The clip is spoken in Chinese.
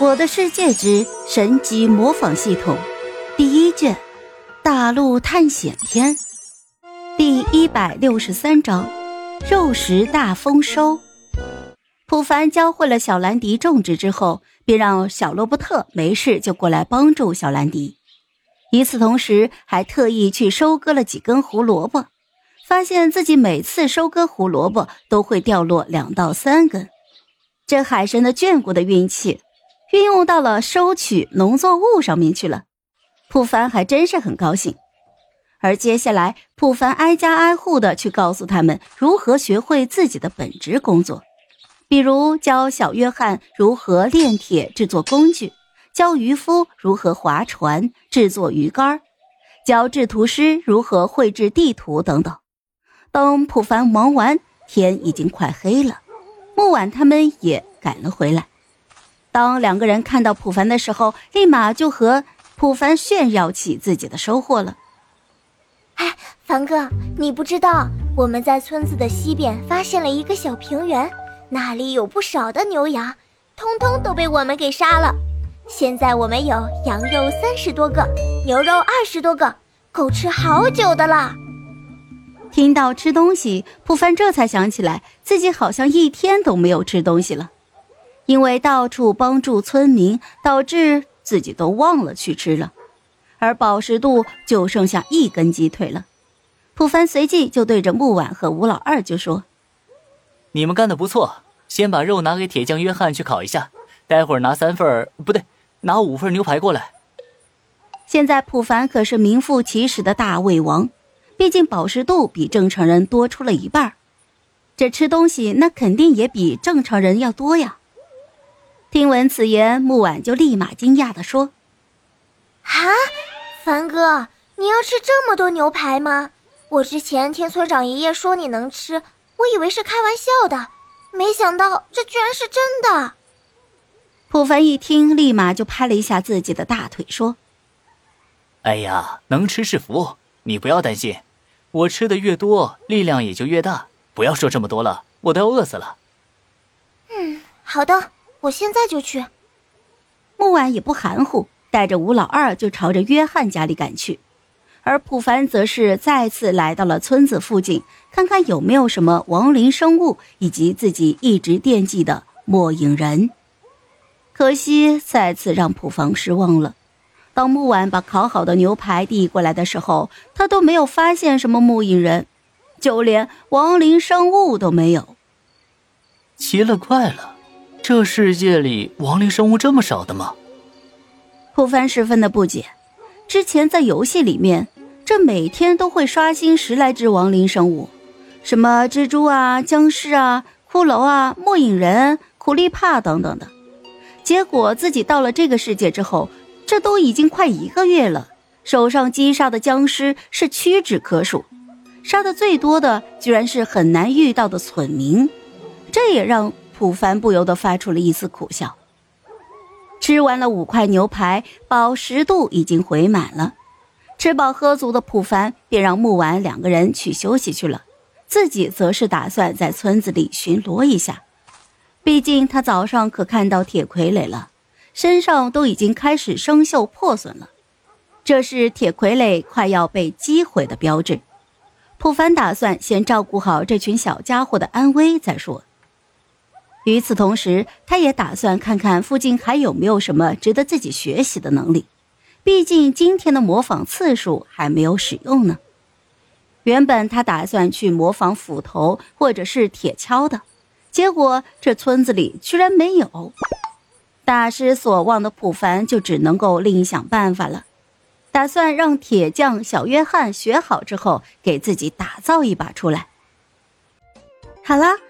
我的世界之神级模仿系统第一卷：大陆探险篇第一百六十三章：肉食大丰收。普凡教会了小兰迪种植之后，便让小罗伯特没事就过来帮助小兰迪。与此同时，还特意去收割了几根胡萝卜，发现自己每次收割胡萝卜都会掉落两到三根。这海神的眷顾的运气。运用到了收取农作物上面去了，普凡还真是很高兴。而接下来，普凡挨家挨户的去告诉他们如何学会自己的本职工作，比如教小约翰如何炼铁制作工具，教渔夫如何划船制作鱼竿，教制图师如何绘制地图等等。等普凡忙完，天已经快黑了，木晚他们也赶了回来。当两个人看到普凡的时候，立马就和普凡炫耀起自己的收获了。哎，凡哥，你不知道我们在村子的西边发现了一个小平原，那里有不少的牛羊，通通都被我们给杀了。现在我们有羊肉三十多个，牛肉二十多个，够吃好久的了。听到吃东西，普凡这才想起来自己好像一天都没有吃东西了。因为到处帮助村民，导致自己都忘了去吃了，而饱食度就剩下一根鸡腿了。普凡随即就对着木婉和吴老二就说：“你们干的不错，先把肉拿给铁匠约翰去烤一下，待会儿拿三份不对，拿五份牛排过来。”现在普凡可是名副其实的大胃王，毕竟饱食度比正常人多出了一半，这吃东西那肯定也比正常人要多呀。听闻此言，木婉就立马惊讶地说：“啊，凡哥，你要吃这么多牛排吗？我之前听村长爷爷说你能吃，我以为是开玩笑的，没想到这居然是真的。”普凡一听，立马就拍了一下自己的大腿，说：“哎呀，能吃是福，你不要担心，我吃的越多，力量也就越大。不要说这么多了，我都要饿死了。”嗯，好的。我现在就去。木婉也不含糊，带着吴老二就朝着约翰家里赶去，而普凡则是再次来到了村子附近，看看有没有什么亡灵生物以及自己一直惦记的末影人。可惜再次让普凡失望了。当木婉把烤好的牛排递过来的时候，他都没有发现什么末影人，就连亡灵生物都没有。奇了怪了。这世界里亡灵生物这么少的吗？普凡十分的不解。之前在游戏里面，这每天都会刷新十来只亡灵生物，什么蜘蛛啊、僵尸啊、骷髅啊、末影人、苦力怕等等的。结果自己到了这个世界之后，这都已经快一个月了，手上击杀的僵尸是屈指可数，杀的最多的居然是很难遇到的村民，这也让。普凡不由得发出了一丝苦笑。吃完了五块牛排，饱食度已经回满了。吃饱喝足的普凡便让木婉两个人去休息去了，自己则是打算在村子里巡逻一下。毕竟他早上可看到铁傀儡了，身上都已经开始生锈破损了，这是铁傀儡快要被击毁的标志。普凡打算先照顾好这群小家伙的安危再说。与此同时，他也打算看看附近还有没有什么值得自己学习的能力。毕竟今天的模仿次数还没有使用呢。原本他打算去模仿斧头或者是铁锹的，结果这村子里居然没有。大失所望的普凡就只能够另想办法了，打算让铁匠小约翰学好之后，给自己打造一把出来。好了。